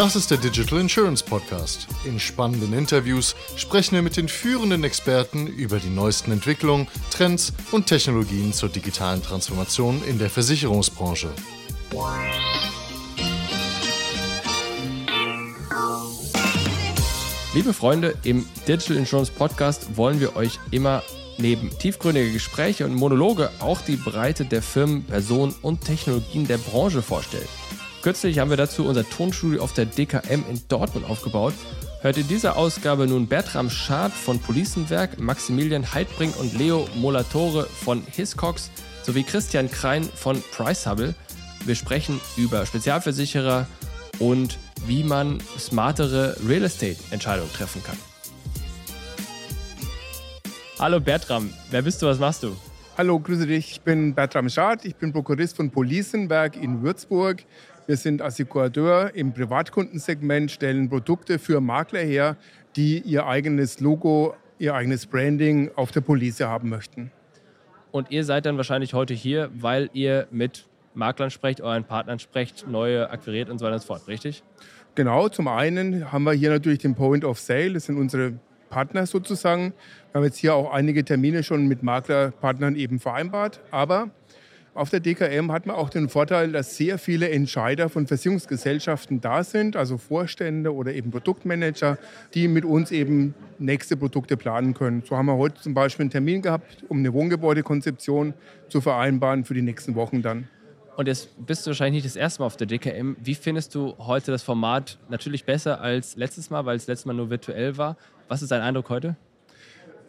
Das ist der Digital Insurance Podcast. In spannenden Interviews sprechen wir mit den führenden Experten über die neuesten Entwicklungen, Trends und Technologien zur digitalen Transformation in der Versicherungsbranche. Liebe Freunde, im Digital Insurance Podcast wollen wir euch immer neben tiefgründige Gespräche und Monologe auch die Breite der Firmen, Personen und Technologien der Branche vorstellen. Kürzlich haben wir dazu unser Tonstudio auf der DKM in Dortmund aufgebaut. Hört in dieser Ausgabe nun Bertram Schad von Policenwerk, Maximilian Heidbrink und Leo Molatore von Hiscox sowie Christian Krein von Pricehubble. Wir sprechen über Spezialversicherer und wie man smartere Real Estate Entscheidungen treffen kann. Hallo Bertram, wer bist du, was machst du? Hallo, grüße dich. Ich bin Bertram Schad, ich bin Prokurist von Policenwerk in Würzburg. Wir sind Assekurateur im Privatkundensegment, stellen Produkte für Makler her, die ihr eigenes Logo, ihr eigenes Branding auf der Police haben möchten. Und ihr seid dann wahrscheinlich heute hier, weil ihr mit Maklern sprecht, euren Partnern sprecht, neue akquiriert und so weiter und so fort, richtig? Genau, zum einen haben wir hier natürlich den Point of Sale, das sind unsere Partner sozusagen. Wir haben jetzt hier auch einige Termine schon mit Maklerpartnern eben vereinbart, aber auf der DKM hat man auch den Vorteil, dass sehr viele Entscheider von Versicherungsgesellschaften da sind, also Vorstände oder eben Produktmanager, die mit uns eben nächste Produkte planen können. So haben wir heute zum Beispiel einen Termin gehabt, um eine Wohngebäudekonzeption zu vereinbaren für die nächsten Wochen dann. Und jetzt bist du wahrscheinlich nicht das erste Mal auf der DKM. Wie findest du heute das Format natürlich besser als letztes Mal, weil es letztes Mal nur virtuell war? Was ist dein Eindruck heute?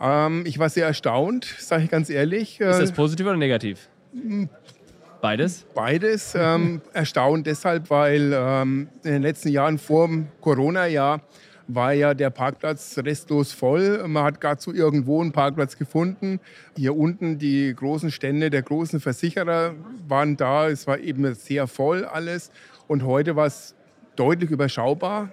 Ähm, ich war sehr erstaunt, sage ich ganz ehrlich. Ist das positiv oder negativ? Beides? Beides. Ähm, erstaunt deshalb, weil ähm, in den letzten Jahren vor dem Corona-Jahr war ja der Parkplatz restlos voll. Man hat gar zu irgendwo einen Parkplatz gefunden. Hier unten die großen Stände der großen Versicherer waren da. Es war eben sehr voll alles. Und heute war es deutlich überschaubar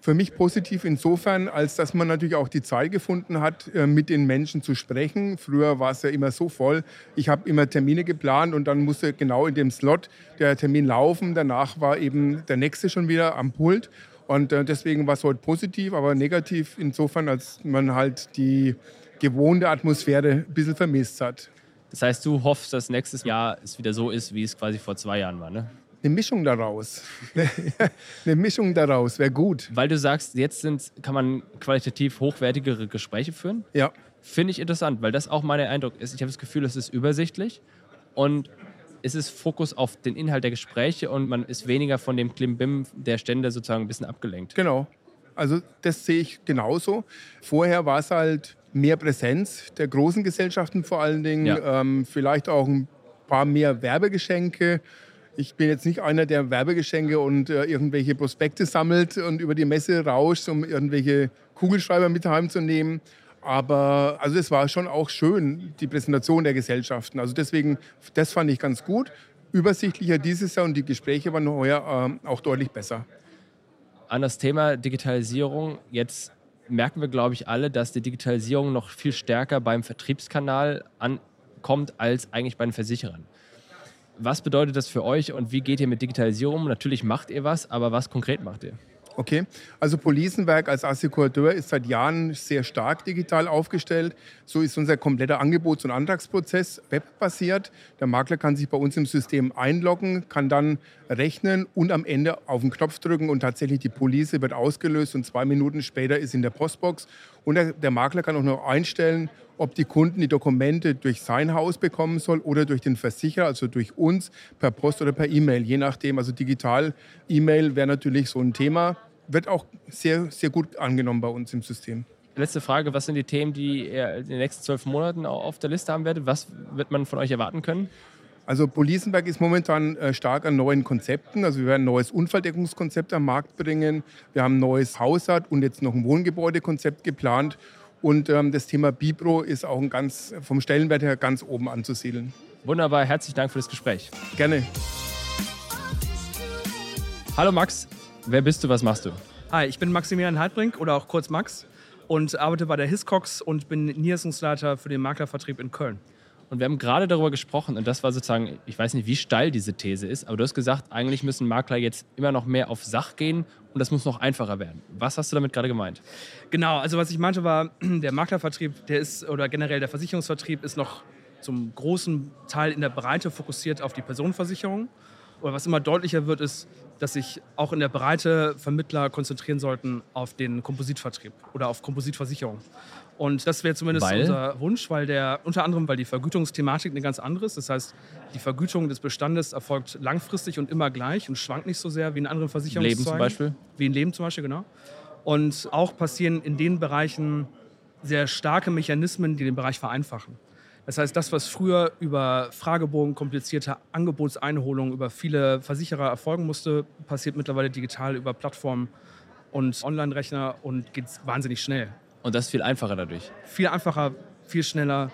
für mich positiv insofern, als dass man natürlich auch die Zeit gefunden hat, äh, mit den Menschen zu sprechen. Früher war es ja immer so voll. Ich habe immer Termine geplant und dann musste genau in dem Slot der Termin laufen. Danach war eben der nächste schon wieder am Pult. Und äh, deswegen war es heute positiv, aber negativ insofern, als man halt die gewohnte Atmosphäre ein bisschen vermisst hat. Das heißt, du hoffst, dass nächstes Jahr es wieder so ist, wie es quasi vor zwei Jahren war, ne? Eine Mischung daraus. eine Mischung daraus wäre gut. Weil du sagst, jetzt sind, kann man qualitativ hochwertigere Gespräche führen. Ja. Finde ich interessant, weil das auch mein Eindruck ist. Ich habe das Gefühl, es ist übersichtlich und es ist Fokus auf den Inhalt der Gespräche und man ist weniger von dem Klimbim der Stände sozusagen ein bisschen abgelenkt. Genau. Also das sehe ich genauso. Vorher war es halt mehr Präsenz der großen Gesellschaften vor allen Dingen, ja. ähm, vielleicht auch ein paar mehr Werbegeschenke ich bin jetzt nicht einer, der Werbegeschenke und äh, irgendwelche Prospekte sammelt und über die Messe rauscht, um irgendwelche Kugelschreiber mit heimzunehmen. Aber also es war schon auch schön, die Präsentation der Gesellschaften. Also deswegen, das fand ich ganz gut. Übersichtlicher dieses Jahr und die Gespräche waren heuer äh, auch deutlich besser. An das Thema Digitalisierung. Jetzt merken wir, glaube ich, alle, dass die Digitalisierung noch viel stärker beim Vertriebskanal ankommt als eigentlich bei den Versicherern. Was bedeutet das für euch und wie geht ihr mit Digitalisierung? Natürlich macht ihr was, aber was konkret macht ihr? Okay, also Policenwerk als Assekurateur ist seit Jahren sehr stark digital aufgestellt. So ist unser kompletter Angebots- und Antragsprozess webbasiert. Der Makler kann sich bei uns im System einloggen, kann dann rechnen und am Ende auf den Knopf drücken und tatsächlich die Police wird ausgelöst und zwei Minuten später ist in der Postbox. Und der, der Makler kann auch noch einstellen, ob die Kunden die Dokumente durch sein Haus bekommen soll oder durch den Versicherer, also durch uns per Post oder per E-Mail, je nachdem. Also digital E-Mail wäre natürlich so ein Thema wird auch sehr, sehr gut angenommen bei uns im System. Letzte Frage, was sind die Themen, die ihr in den nächsten zwölf Monaten auf der Liste haben werdet? Was wird man von euch erwarten können? Also Policenberg ist momentan äh, stark an neuen Konzepten. Also wir werden ein neues Unfalldeckungskonzept am Markt bringen. Wir haben ein neues Hausart und jetzt noch ein Wohngebäudekonzept geplant. Und ähm, das Thema Bipro ist auch ein ganz, vom Stellenwert her ganz oben anzusiedeln. Wunderbar, herzlichen Dank für das Gespräch. Gerne. Hallo Max, Wer bist du, was machst du? Hi, ich bin Maximilian Heidbrink oder auch kurz Max und arbeite bei der Hiscox und bin Niederlassungsleiter für den Maklervertrieb in Köln. Und wir haben gerade darüber gesprochen, und das war sozusagen, ich weiß nicht, wie steil diese These ist, aber du hast gesagt, eigentlich müssen Makler jetzt immer noch mehr auf Sach gehen und das muss noch einfacher werden. Was hast du damit gerade gemeint? Genau, also was ich meinte war, der Maklervertrieb, der ist, oder generell der Versicherungsvertrieb ist noch zum großen Teil in der Breite fokussiert auf die Personenversicherung. Aber was immer deutlicher wird, ist, dass sich auch in der Breite Vermittler konzentrieren sollten auf den Kompositvertrieb oder auf Kompositversicherung. Und das wäre zumindest Weil? unser Wunsch, weil der unter anderem, weil die Vergütungsthematik eine ganz andere ist. Das heißt, die Vergütung des Bestandes erfolgt langfristig und immer gleich und schwankt nicht so sehr wie in anderen Versicherungszweigen. Leben zum Beispiel? Wie in Leben zum Beispiel, genau. Und auch passieren in den Bereichen sehr starke Mechanismen, die den Bereich vereinfachen. Das heißt, das, was früher über Fragebogen, komplizierte Angebotseinholungen über viele Versicherer erfolgen musste, passiert mittlerweile digital über Plattformen und Online-Rechner und geht wahnsinnig schnell. Und das ist viel einfacher dadurch. Viel einfacher, viel schneller.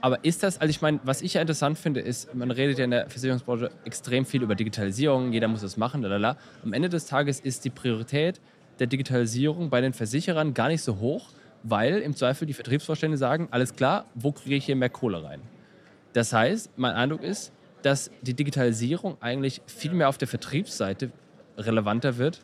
Aber ist das, also ich meine, was ich ja interessant finde, ist, man redet ja in der Versicherungsbranche extrem viel über Digitalisierung, jeder muss das machen, lalala. Am Ende des Tages ist die Priorität der Digitalisierung bei den Versicherern gar nicht so hoch, weil im Zweifel die Vertriebsvorstände sagen, alles klar, wo kriege ich hier mehr Kohle rein? Das heißt, mein Eindruck ist, dass die Digitalisierung eigentlich viel mehr auf der Vertriebsseite relevanter wird.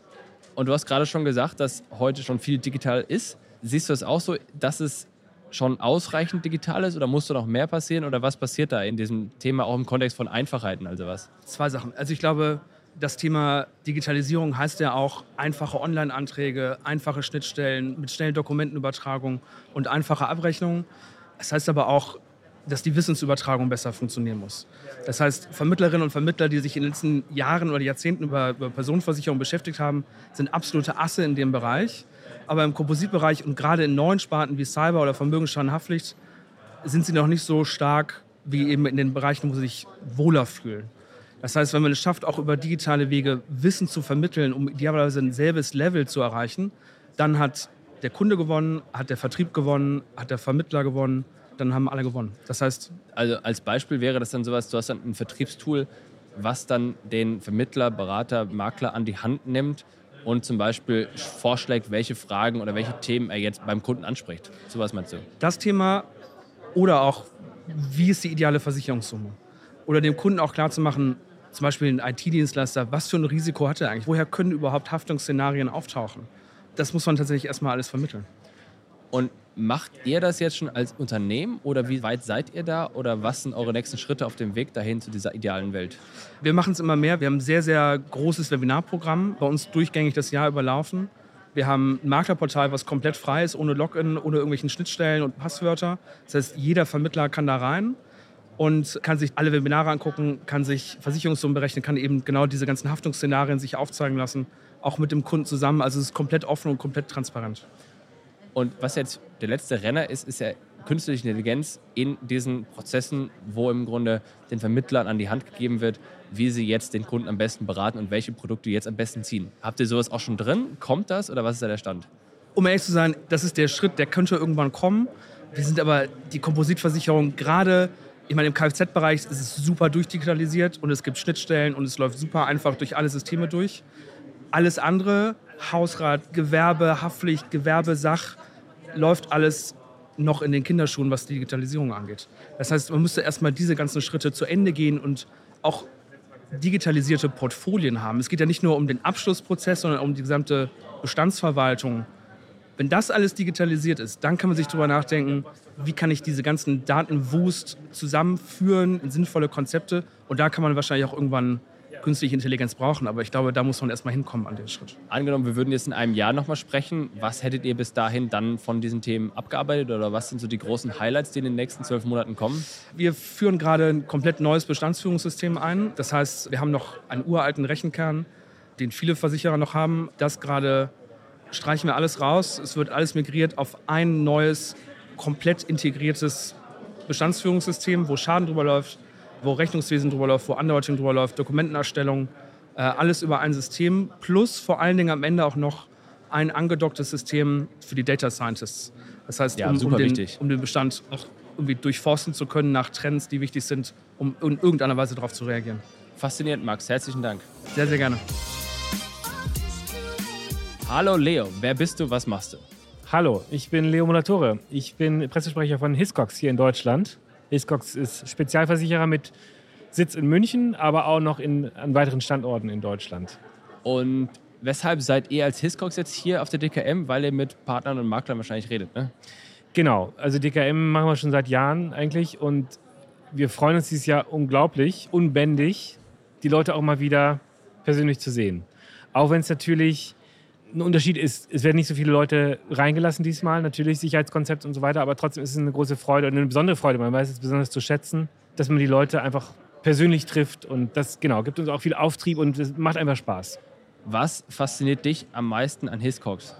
Und du hast gerade schon gesagt, dass heute schon viel digital ist. Siehst du es auch so, dass es schon ausreichend digital ist oder musste noch mehr passieren oder was passiert da in diesem Thema auch im Kontext von Einfachheiten, also was? Zwei Sachen. Also ich glaube, das Thema Digitalisierung heißt ja auch einfache Online-Anträge, einfache Schnittstellen mit schnellen Dokumentenübertragung und einfache Abrechnungen. Das heißt aber auch, dass die Wissensübertragung besser funktionieren muss. Das heißt, Vermittlerinnen und Vermittler, die sich in den letzten Jahren oder Jahrzehnten über, über Personenversicherung beschäftigt haben, sind absolute Asse in dem Bereich. Aber im Kompositbereich und gerade in neuen Sparten wie Cyber oder Vermögensschadenhaftpflicht sind sie noch nicht so stark wie eben in den Bereichen, wo sie sich wohler fühlen. Das heißt, wenn man es schafft, auch über digitale Wege Wissen zu vermitteln, um idealerweise ein selbes Level zu erreichen, dann hat der Kunde gewonnen, hat der Vertrieb gewonnen, hat der Vermittler gewonnen, dann haben alle gewonnen. Das heißt, Also als Beispiel wäre das dann sowas, du hast dann ein Vertriebstool, was dann den Vermittler, Berater, Makler an die Hand nimmt und zum Beispiel vorschlägt, welche Fragen oder welche Themen er jetzt beim Kunden anspricht. Sowas meinst du? das Thema oder auch, wie ist die ideale Versicherungssumme? Oder dem Kunden auch klarzumachen, zum Beispiel ein IT-Dienstleister, was für ein Risiko hat er eigentlich? Woher können überhaupt Haftungsszenarien auftauchen? Das muss man tatsächlich erstmal alles vermitteln. Und macht ihr das jetzt schon als Unternehmen oder wie weit seid ihr da oder was sind eure nächsten Schritte auf dem Weg dahin zu dieser idealen Welt? Wir machen es immer mehr. Wir haben ein sehr, sehr großes Webinarprogramm bei uns durchgängig das Jahr überlaufen. Wir haben ein Maklerportal, was komplett frei ist, ohne Login, ohne irgendwelchen Schnittstellen und Passwörter. Das heißt, jeder Vermittler kann da rein und kann sich alle Webinare angucken, kann sich Versicherungssummen berechnen, kann eben genau diese ganzen Haftungsszenarien sich aufzeigen lassen, auch mit dem Kunden zusammen. Also es ist komplett offen und komplett transparent. Und was jetzt der letzte Renner ist, ist ja künstliche Intelligenz in diesen Prozessen, wo im Grunde den Vermittlern an die Hand gegeben wird, wie sie jetzt den Kunden am besten beraten und welche Produkte jetzt am besten ziehen. Habt ihr sowas auch schon drin? Kommt das oder was ist da der Stand? Um ehrlich zu sein, das ist der Schritt, der könnte irgendwann kommen. Wir sind aber die Kompositversicherung gerade, ich meine, im Kfz-Bereich ist es super durchdigitalisiert und es gibt Schnittstellen und es läuft super einfach durch alle Systeme durch. Alles andere, Hausrat, Gewerbe, Haftpflicht, Gewerbe, Sach, läuft alles noch in den Kinderschuhen, was die Digitalisierung angeht. Das heißt, man müsste erstmal diese ganzen Schritte zu Ende gehen und auch digitalisierte Portfolien haben. Es geht ja nicht nur um den Abschlussprozess, sondern um die gesamte Bestandsverwaltung. Wenn das alles digitalisiert ist, dann kann man sich darüber nachdenken, wie kann ich diese ganzen Datenwust zusammenführen in sinnvolle Konzepte. Und da kann man wahrscheinlich auch irgendwann künstliche Intelligenz brauchen. Aber ich glaube, da muss man erstmal hinkommen an den Schritt. Angenommen, wir würden jetzt in einem Jahr nochmal sprechen. Was hättet ihr bis dahin dann von diesen Themen abgearbeitet oder was sind so die großen Highlights, die in den nächsten zwölf Monaten kommen? Wir führen gerade ein komplett neues Bestandsführungssystem ein. Das heißt, wir haben noch einen uralten Rechenkern, den viele Versicherer noch haben. Das gerade streichen wir alles raus. Es wird alles migriert auf ein neues, komplett integriertes Bestandsführungssystem, wo Schaden drüber läuft, wo Rechnungswesen drüber läuft, wo Underwriting drüber läuft, Dokumentenerstellung, äh, alles über ein System. Plus vor allen Dingen am Ende auch noch ein angedocktes System für die Data Scientists. Das heißt, Ja, um, um, den, um den Bestand auch irgendwie durchforsten zu können nach Trends, die wichtig sind, um in irgendeiner Weise darauf zu reagieren. Faszinierend, Max. Herzlichen Dank. Sehr, sehr gerne. Hallo Leo, wer bist du, was machst du? Hallo, ich bin Leo Monatore. Ich bin Pressesprecher von Hiscox hier in Deutschland. Hiscox ist Spezialversicherer mit Sitz in München, aber auch noch in, an weiteren Standorten in Deutschland. Und weshalb seid ihr als Hiscox jetzt hier auf der DKM? Weil ihr mit Partnern und Maklern wahrscheinlich redet, ne? Genau, also DKM machen wir schon seit Jahren eigentlich und wir freuen uns dieses Jahr unglaublich, unbändig, die Leute auch mal wieder persönlich zu sehen. Auch wenn es natürlich ein Unterschied ist, es werden nicht so viele Leute reingelassen diesmal, natürlich Sicherheitskonzept und so weiter, aber trotzdem ist es eine große Freude und eine besondere Freude. Man weiß es besonders zu schätzen, dass man die Leute einfach persönlich trifft und das genau gibt uns auch viel Auftrieb und es macht einfach Spaß. Was fasziniert dich am meisten an Hiscox?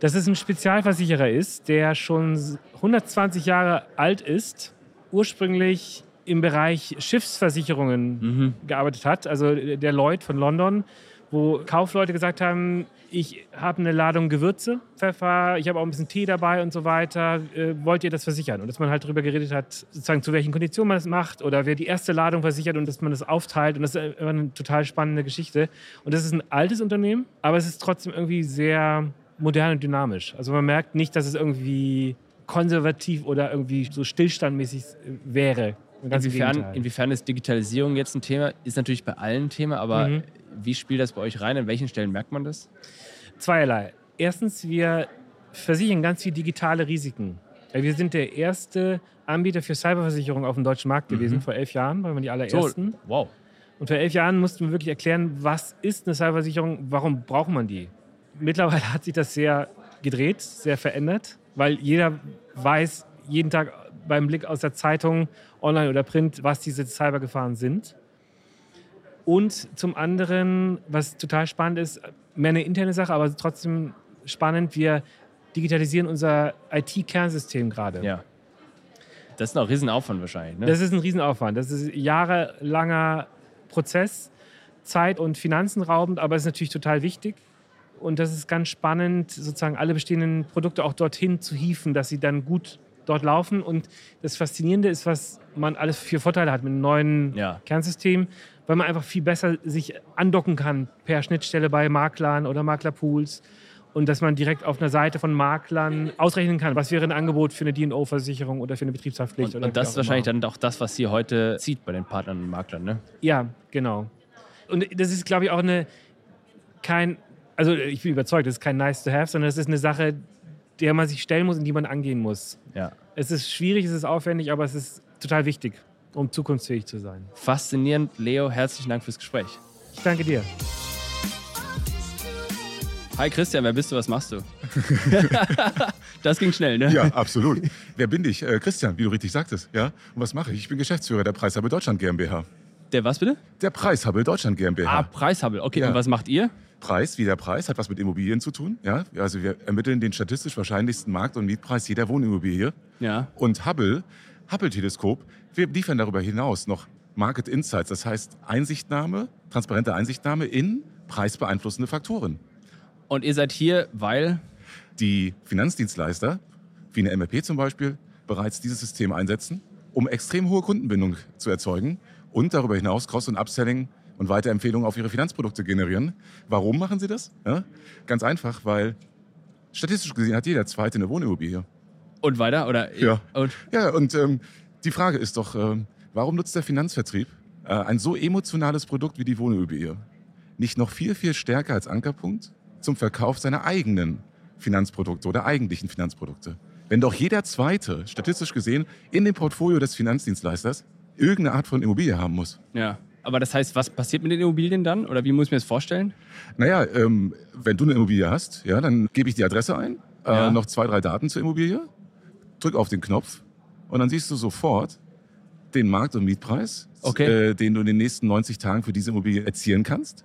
Dass es ein Spezialversicherer ist, der schon 120 Jahre alt ist, ursprünglich im Bereich Schiffsversicherungen mhm. gearbeitet hat, also der Lloyd von London, wo Kaufleute gesagt haben, ich habe eine Ladung Gewürze, Pfeffer, ich habe auch ein bisschen Tee dabei und so weiter. Äh, wollt ihr das versichern? Und dass man halt darüber geredet hat, sozusagen zu welchen Konditionen man das macht oder wer die erste Ladung versichert und dass man das aufteilt. Und das ist eine total spannende Geschichte. Und das ist ein altes Unternehmen, aber es ist trotzdem irgendwie sehr modern und dynamisch. Also man merkt nicht, dass es irgendwie konservativ oder irgendwie so stillstandmäßig wäre. Inwiefern, inwiefern ist Digitalisierung jetzt ein Thema? Ist natürlich bei allen ein Thema, aber mhm. Wie spielt das bei euch rein? An welchen Stellen merkt man das? Zweierlei. Erstens, wir versichern ganz viele digitale Risiken. Wir sind der erste Anbieter für Cyberversicherung auf dem deutschen Markt gewesen mhm. vor elf Jahren, weil wir die allerersten. So, wow. Und vor elf Jahren mussten wir wirklich erklären, was ist eine Cyberversicherung, warum braucht man die? Mittlerweile hat sich das sehr gedreht, sehr verändert, weil jeder weiß jeden Tag beim Blick aus der Zeitung, online oder print, was diese Cybergefahren sind. Und zum anderen, was total spannend ist, mehr eine interne Sache, aber trotzdem spannend, wir digitalisieren unser IT-Kernsystem gerade. Ja. Das ist ein Riesenaufwand wahrscheinlich. Ne? Das ist ein Riesenaufwand. Das ist ein jahrelanger Prozess, Zeit- und Finanzenraubend, aber es ist natürlich total wichtig. Und das ist ganz spannend, sozusagen alle bestehenden Produkte auch dorthin zu hieven, dass sie dann gut dort laufen. Und das Faszinierende ist, was man alles für Vorteile hat mit einem neuen ja. Kernsystem, weil man einfach viel besser sich andocken kann per Schnittstelle bei Maklern oder Maklerpools. Und dass man direkt auf einer Seite von Maklern ausrechnen kann, was wäre ein Angebot für eine DO-Versicherung oder für eine Betriebshaftpflicht. Und, und das ist wahrscheinlich immer. dann auch das, was sie heute zieht bei den Partnern und Maklern, ne? Ja, genau. Und das ist, glaube ich, auch eine, kein, also ich bin überzeugt, das ist kein nice to have, sondern es ist eine Sache, der man sich stellen muss und die man angehen muss. Ja. Es ist schwierig, es ist aufwendig, aber es ist total wichtig, um zukunftsfähig zu sein. Faszinierend. Leo, herzlichen Dank fürs Gespräch. Ich danke dir. Hi Christian, wer bist du, was machst du? das ging schnell, ne? Ja, absolut. Wer bin ich? Äh, Christian, wie du richtig sagtest. Ja? Und was mache ich? Ich bin Geschäftsführer der Preishabel Deutschland GmbH. Der was bitte? Der Preishabel Deutschland GmbH. Ah, Preishabel. Okay, ja. und was macht ihr? Preis, wie der Preis, hat was mit Immobilien zu tun. Ja? Also wir ermitteln den statistisch wahrscheinlichsten Markt- und Mietpreis jeder Wohnimmobilie. Ja. Und Hubble, Hubble-Teleskop, wir liefern darüber hinaus noch Market Insights, das heißt Einsichtnahme, transparente Einsichtnahme in preisbeeinflussende Faktoren. Und ihr seid hier, weil? Die Finanzdienstleister, wie eine MRP zum Beispiel, bereits dieses System einsetzen, um extrem hohe Kundenbindung zu erzeugen und darüber hinaus Cross- und Upselling und Weiterempfehlungen auf ihre Finanzprodukte generieren. Warum machen sie das? Ja? Ganz einfach, weil statistisch gesehen hat jeder Zweite eine Wohnimmobilie. Und weiter? Oder? Ja. Und, ja, und ähm, die Frage ist doch, ähm, warum nutzt der Finanzvertrieb äh, ein so emotionales Produkt wie die Wohnimmobilie nicht noch viel, viel stärker als Ankerpunkt zum Verkauf seiner eigenen Finanzprodukte oder eigentlichen Finanzprodukte? Wenn doch jeder Zweite, statistisch gesehen, in dem Portfolio des Finanzdienstleisters irgendeine Art von Immobilie haben muss. Ja. Aber das heißt, was passiert mit den Immobilien dann? Oder wie muss ich mir das vorstellen? Naja, ähm, wenn du eine Immobilie hast, ja, dann gebe ich die Adresse ein, äh, ja. noch zwei, drei Daten zur Immobilie, drück auf den Knopf und dann siehst du sofort den Markt- und Mietpreis, okay. äh, den du in den nächsten 90 Tagen für diese Immobilie erzielen kannst.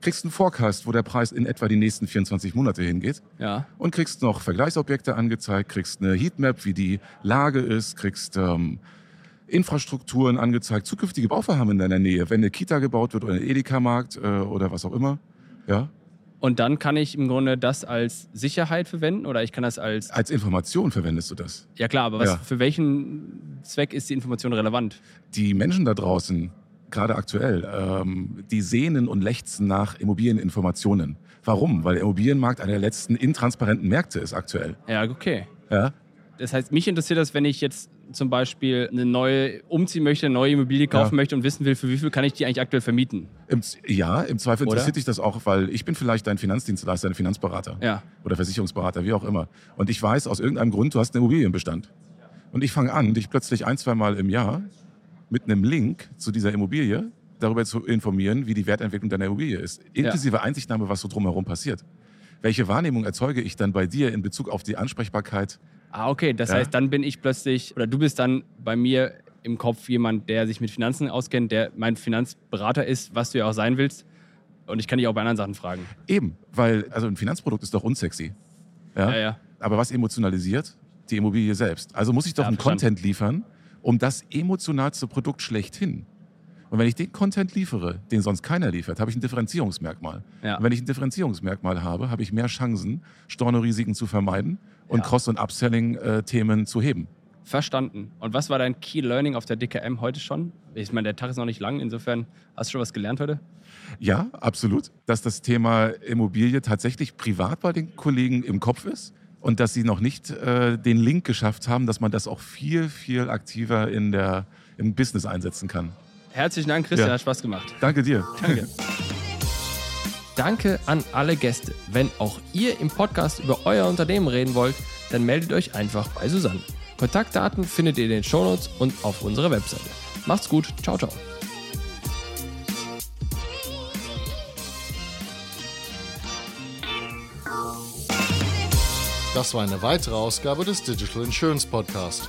Kriegst einen Forecast, wo der Preis in etwa die nächsten 24 Monate hingeht. Ja. Und kriegst noch Vergleichsobjekte angezeigt, kriegst eine Heatmap, wie die Lage ist, kriegst ähm, Infrastrukturen angezeigt, zukünftige Bauvorhaben in deiner Nähe, wenn eine Kita gebaut wird oder ein Edeka-Markt äh, oder was auch immer. Ja. Und dann kann ich im Grunde das als Sicherheit verwenden oder ich kann das als. Als Information verwendest du das. Ja, klar, aber was, ja. für welchen Zweck ist die Information relevant? Die Menschen da draußen, gerade aktuell, ähm, die sehnen und lechzen nach Immobilieninformationen. Warum? Weil der Immobilienmarkt einer der letzten intransparenten Märkte ist aktuell. Ja, okay. Ja. Das heißt, mich interessiert das, wenn ich jetzt zum Beispiel eine neue umziehen möchte, eine neue Immobilie kaufen Ja. möchte und wissen will, für wie viel kann ich die eigentlich aktuell vermieten? Im, ja, im Zweifel Oder? interessiert dich das auch, weil ich bin vielleicht dein Finanzdienstleister, dein Finanzberater Ja. oder Versicherungsberater, wie auch immer. Und ich weiß aus irgendeinem Grund, du hast einen Immobilienbestand. Und ich fange an, dich plötzlich ein, zwei Mal im Jahr mit einem Link zu dieser Immobilie darüber zu informieren, wie die Wertentwicklung deiner Immobilie ist. Inklusive Einsichtnahme, was so drumherum passiert. Welche Wahrnehmung erzeuge ich dann bei dir in Bezug auf die Ansprechbarkeit? Ah, okay. Das Ja. heißt, dann bin ich plötzlich, oder du bist dann bei mir im Kopf jemand, der sich mit Finanzen auskennt, der mein Finanzberater ist, was du ja auch sein willst. Und ich kann dich auch bei anderen Sachen fragen. Eben, weil also ein Finanzprodukt ist doch unsexy. Ja? Ja, ja. Aber was emotionalisiert? Die Immobilie selbst. Also muss ich doch Ja, einen verstanden. Content liefern, um das emotionalste Produkt schlechthin. Und wenn ich den Content liefere, den sonst keiner liefert, habe ich ein Differenzierungsmerkmal. Ja. Und wenn ich ein Differenzierungsmerkmal habe, habe ich mehr Chancen, Stornorisiken zu vermeiden und Ja. Cross- und Upselling-Themen zu heben. Verstanden. Und was war dein Key Learning auf der DKM heute schon? Ich meine, der Tag ist noch nicht lang, insofern hast du schon was gelernt heute? Ja, absolut. Dass das Thema Immobilie tatsächlich privat bei den Kollegen im Kopf ist und dass sie noch nicht äh, den Link geschafft haben, dass man das auch viel, viel aktiver in der, im Business einsetzen kann. Herzlichen Dank, Christian, Ja. hat Spaß gemacht. Danke dir. Danke. Danke an alle Gäste. Wenn auch ihr im Podcast über euer Unternehmen reden wollt, dann meldet euch einfach bei Susanne. Kontaktdaten findet ihr in den Shownotes und auf unserer Webseite. Macht's gut. Ciao, ciao. Das war eine weitere Ausgabe des Digital Insurance Podcast.